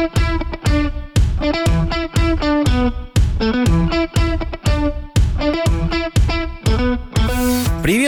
Thank you.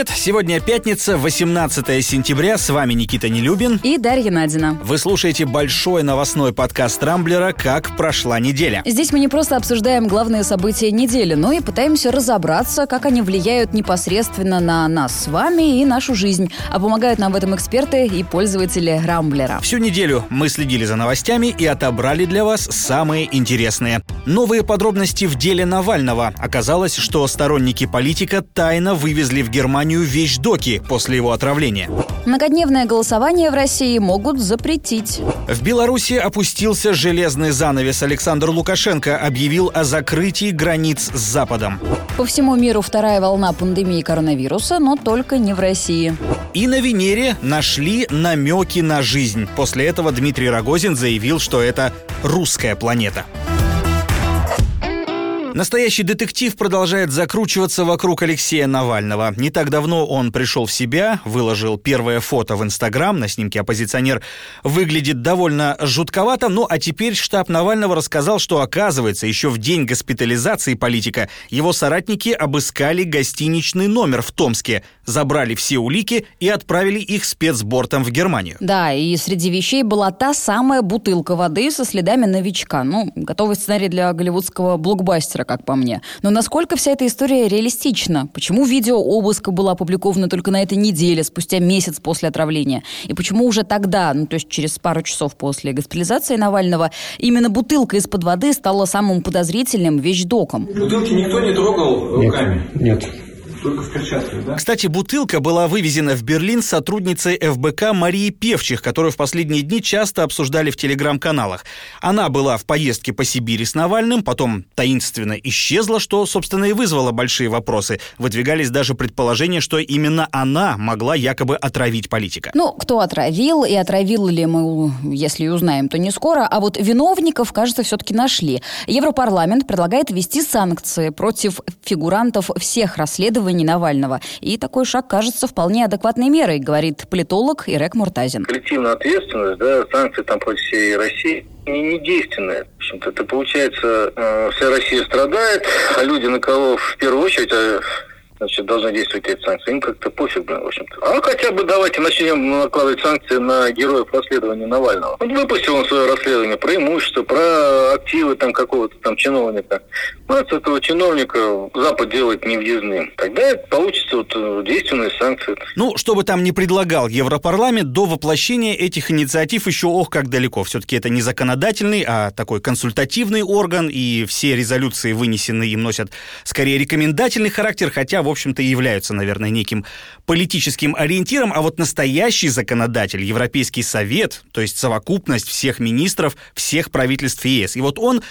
Привет! Сегодня пятница, 18 сентября. С вами Никита Нелюбин. И Дарья Надина. Вы слушаете большой новостной подкаст Рамблера «Как прошла неделя». Здесь мы не просто обсуждаем главные события недели, но и пытаемся разобраться, как они влияют непосредственно на нас с вами и нашу жизнь. А помогают нам в этом эксперты и пользователи Рамблера. Всю неделю мы следили за новостями и отобрали для вас самые интересные. Новые подробности в деле Навального. Оказалось, что сторонники политика тайно вывезли в Германию Германию вещдоки после его отравления. Многодневное голосование в России могут запретить. В Беларуси опустился железный занавес. Александр Лукашенко объявил о закрытии границ с Западом. По всему миру вторая волна пандемии коронавируса, но только не в России. И на Венере нашли намеки на жизнь. После этого Дмитрий Рогозин заявил, что это русская планета. Настоящий детектив продолжает закручиваться вокруг Алексея Навального. Не так давно он пришел в себя, выложил первое фото в Инстаграм. На снимке оппозиционер выглядит довольно жутковато. Ну а теперь штаб Навального рассказал, что оказывается, еще в день госпитализации политика его соратники обыскали гостиничный номер в Томске, забрали все улики и отправили их спецбортом в Германию. Да, и среди вещей была та самая бутылка воды со следами новичка. Ну, готовый сценарий для голливудского блокбастера жанра, как по мне. Но насколько вся эта история реалистична? Почему видео обыска было опубликовано только на этой неделе, спустя месяц после отравления? И почему уже тогда, ну то есть через пару часов после госпитализации Навального, именно бутылка из-под воды стала самым подозрительным вещдоком? Бутылки никто не трогал руками? Нет. Только в перчатках, да? Кстати, бутылка была вывезена в Берлин сотрудницей ФБК Марии Певчих, которую в последние дни часто обсуждали в телеграм-каналах. Она была в поездке по Сибири с Навальным, потом таинственно исчезла, что, собственно, и вызвало большие вопросы. Выдвигались даже предположения, что именно она могла якобы отравить политика. Ну, кто отравил и отравил ли мы, если и узнаем, то не скоро. А вот виновников, кажется, все-таки нашли. Европарламент предлагает ввести санкции против фигурантов всех расследований преследований Навального. И такой шаг кажется вполне адекватной мерой, говорит политолог Ирек Муртазин. Коллективная ответственность, да, санкции там против всей России не, не действенная. В общем-то, это получается, э, вся Россия страдает, а люди, на кого в первую очередь э, значит, должны действовать эти санкции. Им как-то пофиг, в общем-то. А хотя бы давайте начнем накладывать санкции на героев расследования Навального. Вот выпустил он свое расследование про имущество, про активы там какого-то там чиновника. Ну, от этого чиновника Запад делает невъездным. Тогда получится вот э, действенные санкции. Ну, что бы там ни предлагал Европарламент, до воплощения этих инициатив еще ох как далеко. Все-таки это не законодательный, а такой консультативный орган, и все резолюции, вынесенные им, носят скорее рекомендательный характер, хотя, в общем-то, и являются, наверное, неким политическим ориентиром, а вот настоящий законодатель, Европейский Совет, то есть совокупность всех министров, всех правительств ЕС. И вот он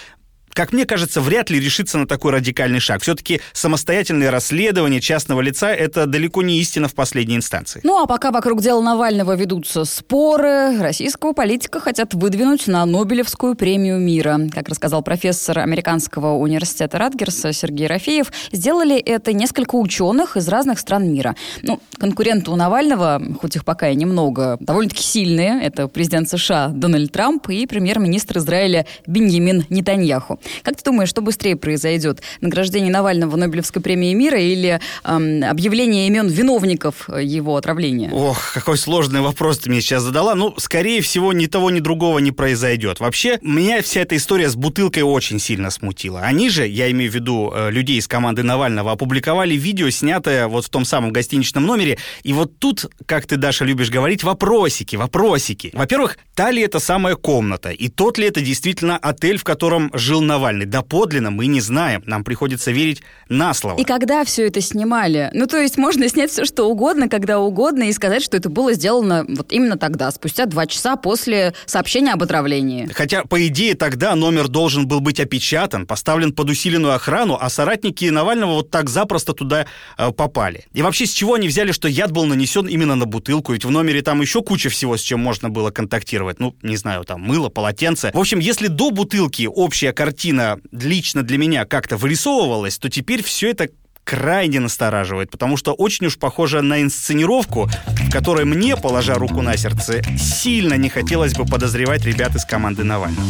как мне кажется, вряд ли решится на такой радикальный шаг. Все-таки самостоятельное расследование частного лица – это далеко не истина в последней инстанции. Ну а пока вокруг дела Навального ведутся споры, российского политика хотят выдвинуть на Нобелевскую премию мира. Как рассказал профессор американского университета Радгерса Сергей Рафеев, сделали это несколько ученых из разных стран мира. Ну, конкуренты у Навального, хоть их пока и немного, довольно-таки сильные. Это президент США Дональд Трамп и премьер-министр Израиля Беньямин Нетаньяху. Как ты думаешь, что быстрее произойдет? Награждение Навального Нобелевской премии мира или эм, объявление имен виновников его отравления? Ох, какой сложный вопрос ты мне сейчас задала. Ну, скорее всего, ни того, ни другого не произойдет. Вообще, меня вся эта история с бутылкой очень сильно смутила. Они же, я имею в виду э, людей из команды Навального, опубликовали видео, снятое вот в том самом гостиничном номере. И вот тут, как ты, Даша, любишь говорить, вопросики, вопросики. Во-первых, та ли это самая комната? И тот ли это действительно отель, в котором жил Навальный? Навальный. Доподлинно мы не знаем. Нам приходится верить на слово. И когда все это снимали? Ну, то есть можно снять все, что угодно, когда угодно, и сказать, что это было сделано вот именно тогда, спустя два часа после сообщения об отравлении. Хотя, по идее, тогда номер должен был быть опечатан, поставлен под усиленную охрану, а соратники Навального вот так запросто туда э, попали. И вообще, с чего они взяли, что яд был нанесен именно на бутылку? Ведь в номере там еще куча всего, с чем можно было контактировать. Ну, не знаю, там мыло, полотенце. В общем, если до бутылки общая картина картина лично для меня как-то вырисовывалась, то теперь все это крайне настораживает, потому что очень уж похоже на инсценировку, в которой мне, положа руку на сердце, сильно не хотелось бы подозревать ребят из команды Навального.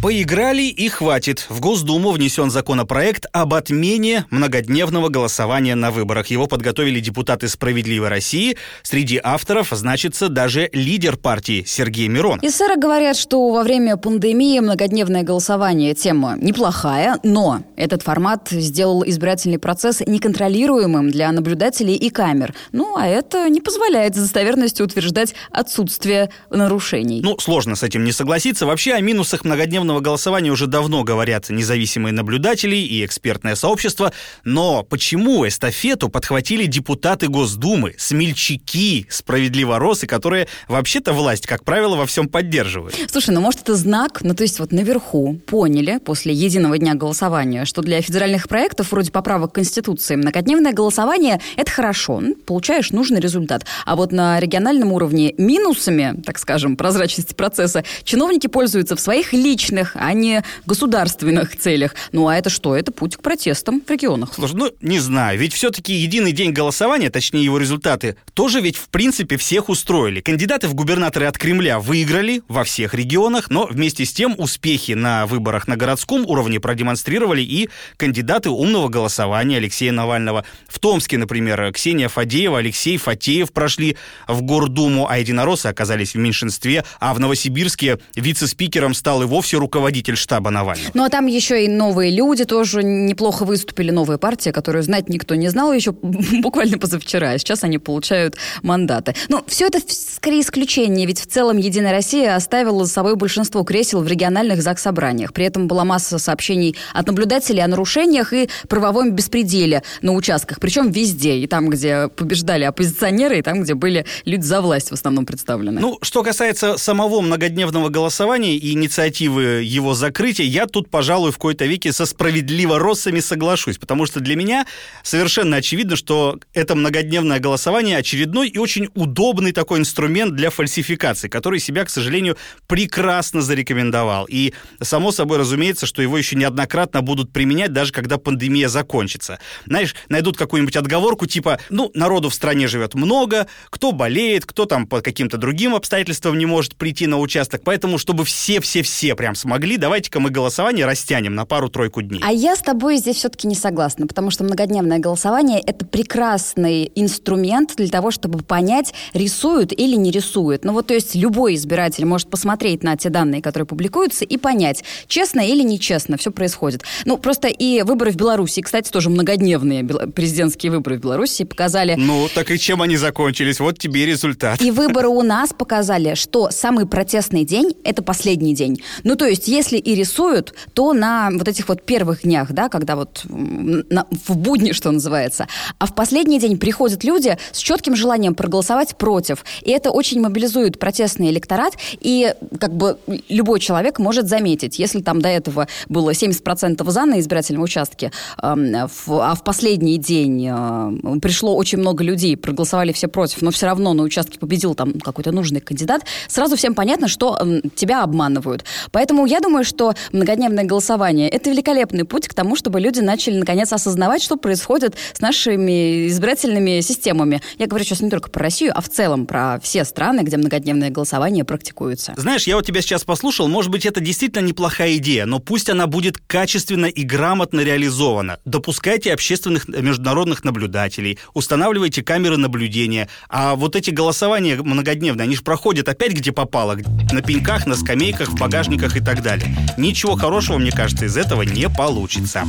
Поиграли и хватит. В Госдуму внесен законопроект об отмене многодневного голосования на выборах. Его подготовили депутаты «Справедливой России». Среди авторов значится даже лидер партии Сергей Мирон. Эсеры говорят, что во время пандемии многодневное голосование – тема неплохая, но этот формат сделал избирательный процесс неконтролируемым для наблюдателей и камер. Ну, а это не позволяет с достоверностью утверждать отсутствие нарушений. Ну, сложно с этим не согласиться. Вообще о минусах многодневного электронного голосования уже давно говорят независимые наблюдатели и экспертное сообщество, но почему эстафету подхватили депутаты Госдумы, смельчаки, справедливоросы, которые вообще-то власть, как правило, во всем поддерживают? Слушай, ну может это знак, ну то есть вот наверху поняли после единого дня голосования, что для федеральных проектов вроде поправок к Конституции многодневное голосование – это хорошо, ну, получаешь нужный результат. А вот на региональном уровне минусами, так скажем, прозрачности процесса чиновники пользуются в своих личных личных, а не государственных целях. Ну а это что? Это путь к протестам в регионах. Слушай, ну не знаю, ведь все-таки единый день голосования, точнее его результаты, тоже ведь в принципе всех устроили. Кандидаты в губернаторы от Кремля выиграли во всех регионах, но вместе с тем успехи на выборах на городском уровне продемонстрировали и кандидаты умного голосования Алексея Навального. В Томске, например, Ксения Фадеева, Алексей Фатеев прошли в Гордуму, а единороссы оказались в меньшинстве, а в Новосибирске вице-спикером стал и вовсе руководитель штаба Навального. Ну а там еще и новые люди тоже неплохо выступили, новая партия, которую знать никто не знал еще буквально позавчера, а сейчас они получают мандаты. Ну, все это скорее исключение, ведь в целом «Единая Россия» оставила за собой большинство кресел в региональных ЗАГС-собраниях. При этом была масса сообщений от наблюдателей о нарушениях и правовом беспределе на участках, причем везде, и там, где побеждали оппозиционеры, и там, где были люди за власть в основном представлены. Ну, что касается самого многодневного голосования и инициативы его закрытия, я тут, пожалуй, в какой-то веке со справедливо россами соглашусь, потому что для меня совершенно очевидно, что это многодневное голосование очередной и очень удобный такой инструмент для фальсификации, который себя, к сожалению, прекрасно зарекомендовал. И, само собой, разумеется, что его еще неоднократно будут применять, даже когда пандемия закончится. Знаешь, найдут какую-нибудь отговорку, типа, ну, народу в стране живет много, кто болеет, кто там по каким-то другим обстоятельствам не может прийти на участок, поэтому, чтобы все-все-все прям смогли, давайте-ка мы голосование растянем на пару-тройку дней. А я с тобой здесь все-таки не согласна, потому что многодневное голосование — это прекрасный инструмент для того, чтобы понять, рисуют или не рисуют. Ну вот, то есть любой избиратель может посмотреть на те данные, которые публикуются, и понять, честно или нечестно все происходит. Ну, просто и выборы в Беларуси, кстати, тоже многодневные президентские выборы в Беларуси показали... Ну, так и чем они закончились? Вот тебе результат. И выборы у нас показали, что самый протестный день — это последний день. Ну, то есть, если и рисуют, то на вот этих вот первых днях, да, когда вот на, в будни, что называется. А в последний день приходят люди с четким желанием проголосовать против. И это очень мобилизует протестный электорат. И как бы любой человек может заметить, если там до этого было 70% за на избирательном участке, а в последний день а, пришло очень много людей, проголосовали все против, но все равно на участке победил там какой-то нужный кандидат, сразу всем понятно, что тебя обманывают. Поэтому я думаю, что многодневное голосование – это великолепный путь к тому, чтобы люди начали наконец осознавать, что происходит с нашими избирательными системами. Я говорю сейчас не только про Россию, а в целом про все страны, где многодневное голосование практикуется. Знаешь, я вот тебя сейчас послушал, может быть, это действительно неплохая идея, но пусть она будет качественно и грамотно реализована. Допускайте общественных международных наблюдателей, устанавливайте камеры наблюдения, а вот эти голосования многодневные, они же проходят опять где попало, на пеньках, на скамейках, в багажниках и так далее. Ничего хорошего, мне кажется, из этого не получится.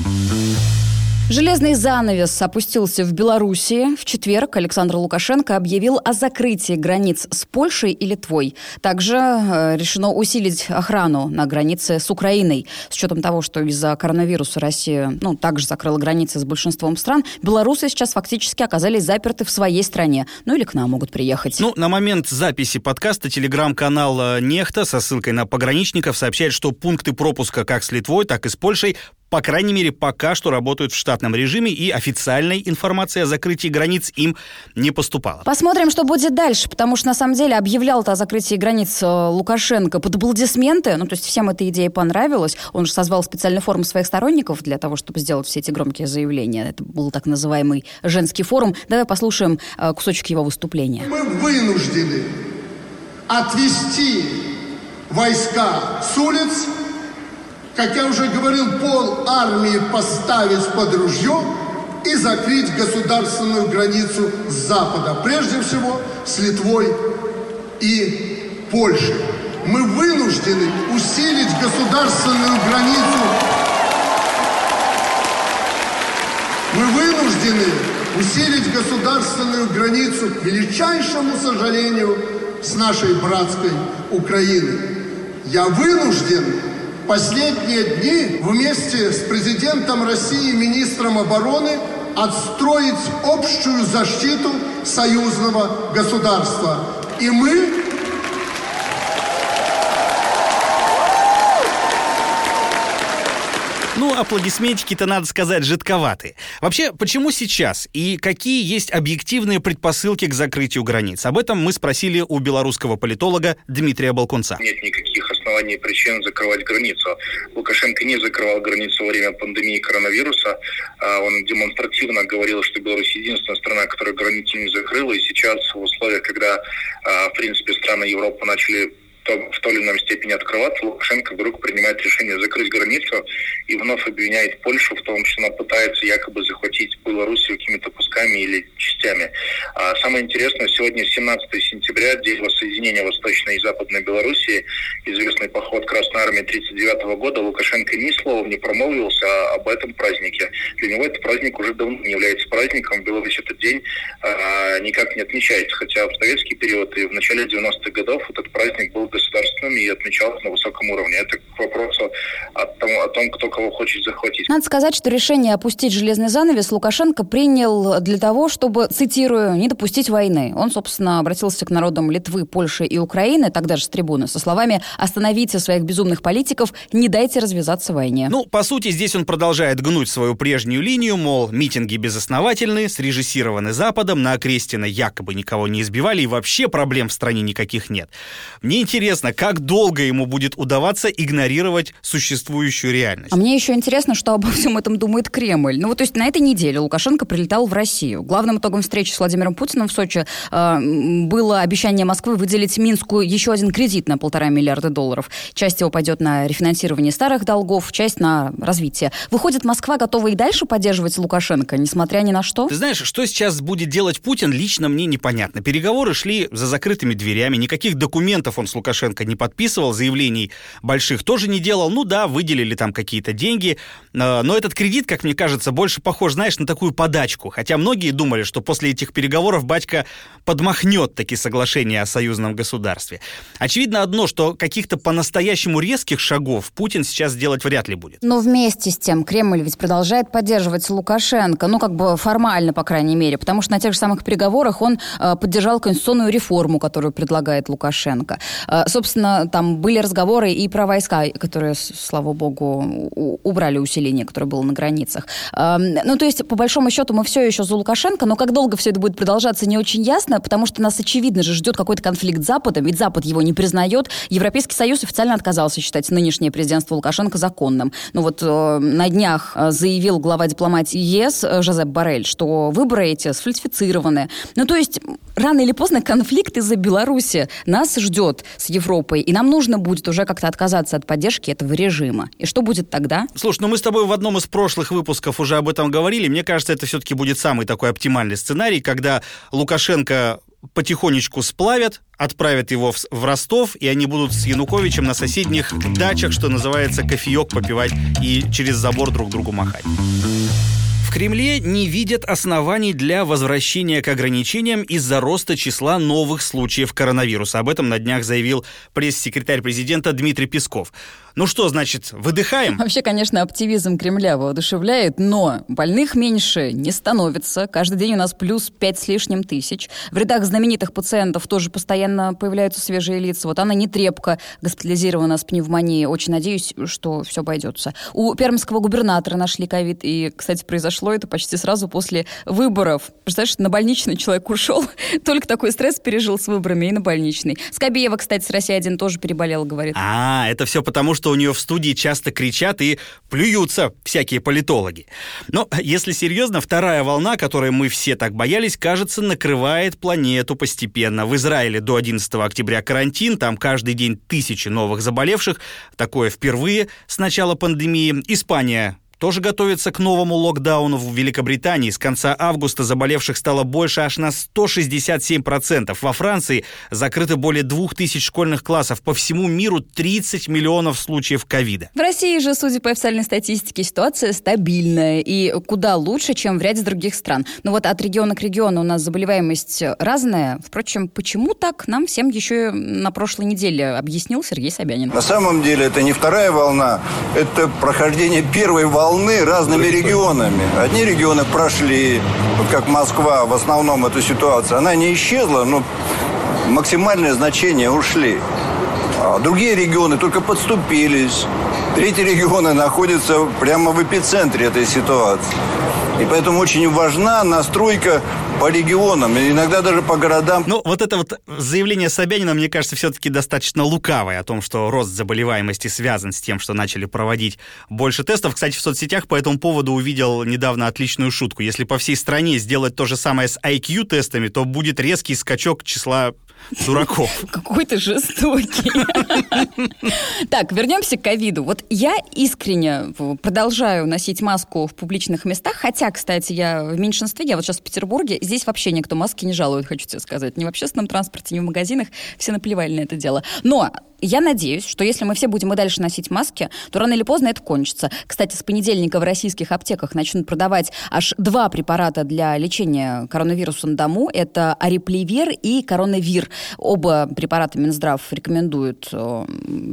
Железный занавес опустился в Белоруссии. В четверг Александр Лукашенко объявил о закрытии границ с Польшей и Литвой. Также э, решено усилить охрану на границе с Украиной. С учетом того, что из-за коронавируса Россия ну, также закрыла границы с большинством стран, белорусы сейчас фактически оказались заперты в своей стране. Ну или к нам могут приехать. Ну, на момент записи подкаста телеграм-канал э, «Нехта» со ссылкой на пограничников сообщает, что пункты пропуска как с Литвой, так и с Польшей по крайней мере, пока что работают в штатном режиме, и официальной информации о закрытии границ им не поступало. Посмотрим, что будет дальше, потому что, на самом деле, объявлял о закрытии границ э, Лукашенко под аплодисменты, ну, то есть всем эта идея понравилась. Он же созвал специальный форум своих сторонников для того, чтобы сделать все эти громкие заявления. Это был так называемый женский форум. Давай послушаем э, кусочек его выступления. Мы вынуждены отвести войска с улиц, как я уже говорил, пол армии поставить под ружье и закрыть государственную границу с запада, прежде всего с Литвой и Польшей. Мы вынуждены усилить государственную границу. Мы вынуждены усилить государственную границу, к величайшему сожалению, с нашей братской Украиной. Я вынужден последние дни вместе с президентом России, министром обороны, отстроить общую защиту союзного государства. И мы Ну, аплодисментики-то, надо сказать, жидковаты. Вообще, почему сейчас? И какие есть объективные предпосылки к закрытию границ? Об этом мы спросили у белорусского политолога Дмитрия Балкунца. Нет никаких оснований и причин закрывать границу. Лукашенко не закрывал границу во время пандемии коронавируса. А, он демонстративно говорил, что Беларусь единственная страна, которая границу не закрыла. И сейчас в условиях, когда, а, в принципе, страны Европы начали в той или иной степени открываться, Лукашенко вдруг принимает решение закрыть границу и вновь обвиняет Польшу в том, что она пытается якобы захватить Белоруссию какими-то кусками или частями. А самое интересное, сегодня 17 сентября, день воссоединения Восточной и Западной Белоруссии, известный поход Красной Армии 1939 года, Лукашенко ни словом не промолвился об этом празднике. Для него этот праздник уже давно не является праздником. В Беларуси этот день а, никак не отмечается, хотя в советский период и в начале 90-х годов этот праздник был государственным и отмечалось на высоком уровне. Это к вопросу о том, о том, кто кого хочет захватить. Надо сказать, что решение опустить железный занавес Лукашенко принял для того, чтобы, цитирую, не допустить войны. Он, собственно, обратился к народам Литвы, Польши и Украины, тогда же с трибуны, со словами «Остановите своих безумных политиков, не дайте развязаться войне». Ну, по сути, здесь он продолжает гнуть свою прежнюю линию, мол, митинги безосновательны, срежиссированы Западом, на Окрестина якобы никого не избивали и вообще проблем в стране никаких нет. Мне интересно, интересно, как долго ему будет удаваться игнорировать существующую реальность. А мне еще интересно, что обо всем этом думает Кремль. Ну вот, то есть на этой неделе Лукашенко прилетал в Россию. Главным итогом встречи с Владимиром Путиным в Сочи э, было обещание Москвы выделить Минску еще один кредит на полтора миллиарда долларов. Часть его пойдет на рефинансирование старых долгов, часть на развитие. Выходит, Москва готова и дальше поддерживать Лукашенко, несмотря ни на что? Ты знаешь, что сейчас будет делать Путин, лично мне непонятно. Переговоры шли за закрытыми дверями, никаких документов он с Лукашенко Лукашенко не подписывал, заявлений больших тоже не делал. Ну да, выделили там какие-то деньги, э, но этот кредит, как мне кажется, больше похож, знаешь, на такую подачку. Хотя многие думали, что после этих переговоров батька подмахнет такие соглашения о союзном государстве. Очевидно одно, что каких-то по-настоящему резких шагов Путин сейчас сделать вряд ли будет. Но вместе с тем Кремль ведь продолжает поддерживать Лукашенко, ну как бы формально, по крайней мере, потому что на тех же самых переговорах он э, поддержал конституционную реформу, которую предлагает Лукашенко. Э, собственно, там были разговоры и про войска, которые, слава богу, убрали усиление, которое было на границах. Эм, ну, то есть, по большому счету, мы все еще за Лукашенко, но как долго все это будет продолжаться, не очень ясно, потому что нас, очевидно же, ждет какой-то конфликт с Западом, ведь Запад его не признает. Европейский Союз официально отказался считать нынешнее президентство Лукашенко законным. Ну вот э, на днях э, заявил глава дипломатии ЕС Жозеп Барель, что выборы эти сфальсифицированы. Ну, то есть, рано или поздно конфликт из-за Беларуси нас ждет с Европой, и нам нужно будет уже как-то отказаться от поддержки этого режима. И что будет тогда? Слушай, ну мы с тобой в одном из прошлых выпусков уже об этом говорили. Мне кажется, это все-таки будет самый такой оптимальный сценарий, когда Лукашенко потихонечку сплавят, отправят его в, в Ростов, и они будут с Януковичем на соседних дачах, что называется, кофеек попивать и через забор друг другу махать. В Кремле не видят оснований для возвращения к ограничениям из-за роста числа новых случаев коронавируса. Об этом на днях заявил пресс-секретарь президента Дмитрий Песков. Ну что, значит, выдыхаем? Вообще, конечно, оптимизм Кремля воодушевляет, но больных меньше не становится. Каждый день у нас плюс 5 с лишним тысяч. В рядах знаменитых пациентов тоже постоянно появляются свежие лица. Вот Анна Нетребко госпитализирована с пневмонией. Очень надеюсь, что все обойдется. У пермского губернатора нашли ковид. И, кстати, произошло это почти сразу после выборов. Представляешь, на больничный человек ушел. Только такой стресс пережил с выборами и на больничный. Скобеева, кстати, с России-1 тоже переболела, говорит. А, это все потому, что у нее в студии часто кричат и плюются всякие политологи. Но, если серьезно, вторая волна, которой мы все так боялись, кажется, накрывает планету постепенно. В Израиле до 11 октября карантин, там каждый день тысячи новых заболевших. Такое впервые с начала пандемии. Испания тоже готовится к новому локдауну в Великобритании. С конца августа заболевших стало больше аж на 167%. Во Франции закрыто более 2000 школьных классов. По всему миру 30 миллионов случаев ковида. В России же, судя по официальной статистике, ситуация стабильная и куда лучше, чем в ряде других стран. Но вот от региона к региону у нас заболеваемость разная. Впрочем, почему так, нам всем еще на прошлой неделе объяснил Сергей Собянин. На самом деле это не вторая волна, это прохождение первой волны волны разными регионами. Одни регионы прошли, вот как Москва, в основном эта ситуация, она не исчезла, но максимальные значения ушли. А другие регионы только подступились. Третьи регионы находятся прямо в эпицентре этой ситуации. И поэтому очень важна настройка по регионам, иногда даже по городам. Ну, вот это вот заявление Собянина, мне кажется, все-таки достаточно лукавое о том, что рост заболеваемости связан с тем, что начали проводить больше тестов. Кстати, в соцсетях по этому поводу увидел недавно отличную шутку. Если по всей стране сделать то же самое с IQ-тестами, то будет резкий скачок числа дураков. Какой ты жестокий. Так, вернемся к ковиду. Вот я искренне продолжаю носить маску в публичных местах, хотя, кстати, я в меньшинстве, я вот сейчас в Петербурге, здесь вообще никто маски не жалует, хочу тебе сказать. Ни в общественном транспорте, ни в магазинах, все наплевали на это дело. Но я надеюсь, что если мы все будем и дальше носить маски, то рано или поздно это кончится. Кстати, с понедельника в российских аптеках начнут продавать аж два препарата для лечения коронавируса на дому. Это Арипливер и Коронавир. Оба препарата Минздрав рекомендует э,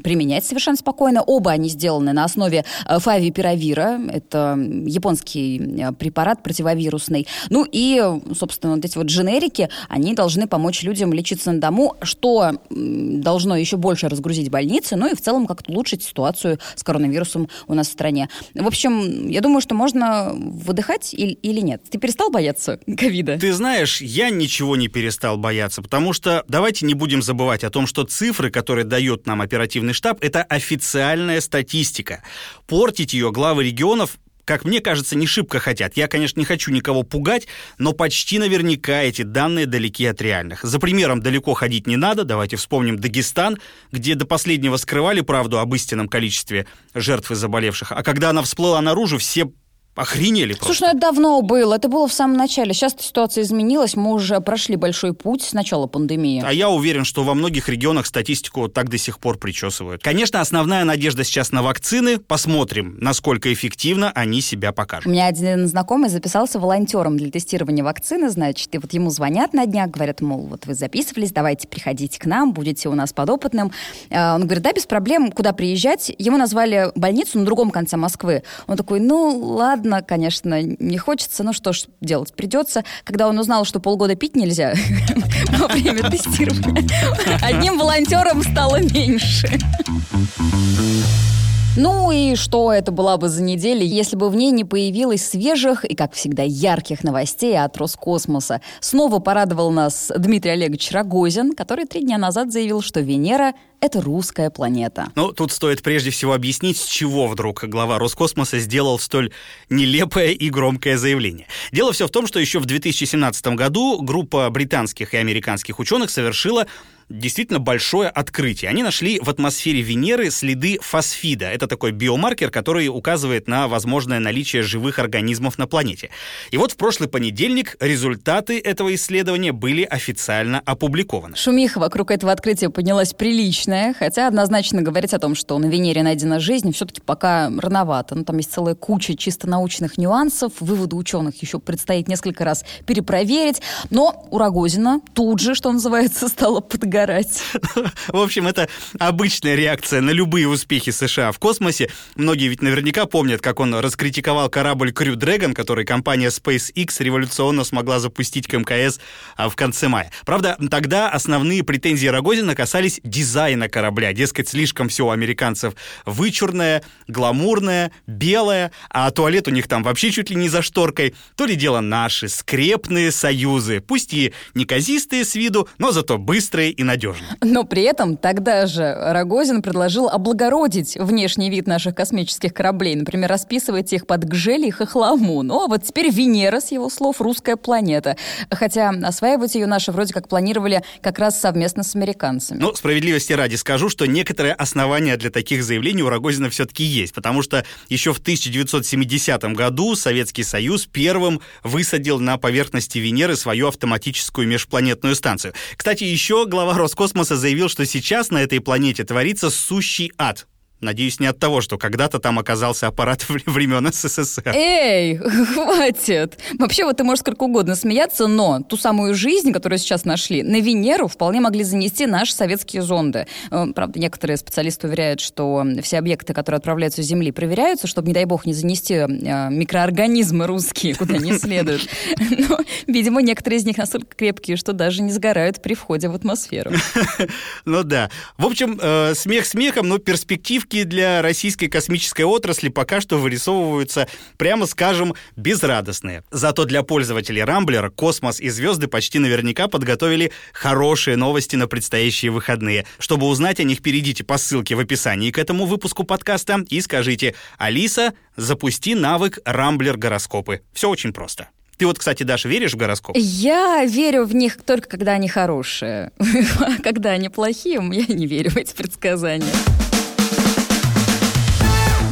применять совершенно спокойно. Оба они сделаны на основе э, фавипиравира. Это японский э, препарат противовирусный. Ну и, собственно, вот эти вот дженерики, они должны помочь людям лечиться на дому, что должно еще больше разгрузить больницы, ну и в целом как-то улучшить ситуацию с коронавирусом у нас в стране. В общем, я думаю, что можно выдыхать или, или нет. Ты перестал бояться ковида? Ты знаешь, я ничего не перестал бояться, потому что давайте не будем забывать о том, что цифры, которые дает нам оперативный штаб, это официальная статистика. Портить ее главы регионов как мне кажется, не шибко хотят. Я, конечно, не хочу никого пугать, но почти наверняка эти данные далеки от реальных. За примером далеко ходить не надо. Давайте вспомним Дагестан, где до последнего скрывали правду об истинном количестве жертв и заболевших. А когда она всплыла наружу, все Охренели просто. Слушай, ну это давно было. Это было в самом начале. Сейчас ситуация изменилась. Мы уже прошли большой путь с начала пандемии. А я уверен, что во многих регионах статистику так до сих пор причесывают. Конечно, основная надежда сейчас на вакцины. Посмотрим, насколько эффективно они себя покажут. У меня один знакомый записался волонтером для тестирования вакцины, значит, и вот ему звонят на днях, говорят, мол, вот вы записывались, давайте приходите к нам, будете у нас подопытным. А, он говорит, да, без проблем, куда приезжать? Ему назвали больницу на другом конце Москвы. Он такой, ну, ладно, ладно, конечно, не хочется, но что ж делать, придется. Когда он узнал, что полгода пить нельзя во время тестирования, одним волонтером стало меньше. Ну и что это была бы за неделя, если бы в ней не появилось свежих и, как всегда, ярких новостей от Роскосмоса. Снова порадовал нас Дмитрий Олегович Рогозин, который три дня назад заявил, что Венера это русская планета. Ну, тут стоит прежде всего объяснить, с чего вдруг глава Роскосмоса сделал столь нелепое и громкое заявление. Дело все в том, что еще в 2017 году группа британских и американских ученых совершила действительно большое открытие. Они нашли в атмосфере Венеры следы фосфида. Это такой биомаркер, который указывает на возможное наличие живых организмов на планете. И вот в прошлый понедельник результаты этого исследования были официально опубликованы. Шумиха вокруг этого открытия поднялась прилично научная, хотя однозначно говорить о том, что на Венере найдена жизнь, все-таки пока рановато. Ну, там есть целая куча чисто научных нюансов, выводы ученых еще предстоит несколько раз перепроверить. Но у Рогозина тут же, что называется, стало подгорать. В общем, это обычная реакция на любые успехи США в космосе. Многие ведь наверняка помнят, как он раскритиковал корабль Crew Dragon, который компания SpaceX революционно смогла запустить к МКС а, в конце мая. Правда, тогда основные претензии Рогозина касались дизайна корабля. Дескать, слишком все у американцев вычурное, гламурное, белое, а туалет у них там вообще чуть ли не за шторкой. То ли дело наши, скрепные союзы, пусть и неказистые с виду, но зато быстрые и надежные. Но при этом тогда же Рогозин предложил облагородить внешний вид наших космических кораблей, например, расписывать их под гжели и хохлому. Ну, а вот теперь Венера, с его слов, русская планета. Хотя осваивать ее наши вроде как планировали как раз совместно с американцами. Ну, справедливости ради скажу, что некоторые основания для таких заявлений у Рогозина все-таки есть, потому что еще в 1970 году Советский Союз первым высадил на поверхности Венеры свою автоматическую межпланетную станцию. Кстати, еще глава Роскосмоса заявил, что сейчас на этой планете творится сущий ад. Надеюсь, не от того, что когда-то там оказался аппарат времен СССР. Эй, хватит! Вообще, вот ты можешь сколько угодно смеяться, но ту самую жизнь, которую сейчас нашли, на Венеру вполне могли занести наши советские зонды. Э, правда, некоторые специалисты уверяют, что все объекты, которые отправляются с Земли, проверяются, чтобы, не дай бог, не занести э, микроорганизмы русские куда не следует. Но, видимо, некоторые из них настолько крепкие, что даже не сгорают при входе в атмосферу. Ну да. В общем, э, смех смехом, но перспектив перспективки для российской космической отрасли пока что вырисовываются, прямо скажем, безрадостные. Зато для пользователей Рамблера космос и звезды почти наверняка подготовили хорошие новости на предстоящие выходные. Чтобы узнать о них, перейдите по ссылке в описании к этому выпуску подкаста и скажите «Алиса, запусти навык Рамблер гороскопы». Все очень просто. Ты вот, кстати, Даша, веришь в гороскоп? Я верю в них только когда они хорошие. А когда они плохие, я не верю в эти предсказания.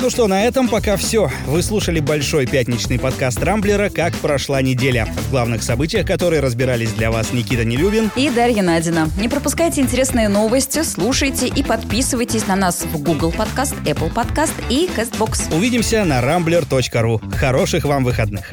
Ну что, на этом пока все. Вы слушали большой пятничный подкаст Рамблера «Как прошла неделя». В главных событиях, которые разбирались для вас Никита Нелюбин и Дарья Надина. Не пропускайте интересные новости, слушайте и подписывайтесь на нас в Google Подкаст, Apple Подкаст и CastBox. Увидимся на rambler.ru. Хороших вам выходных.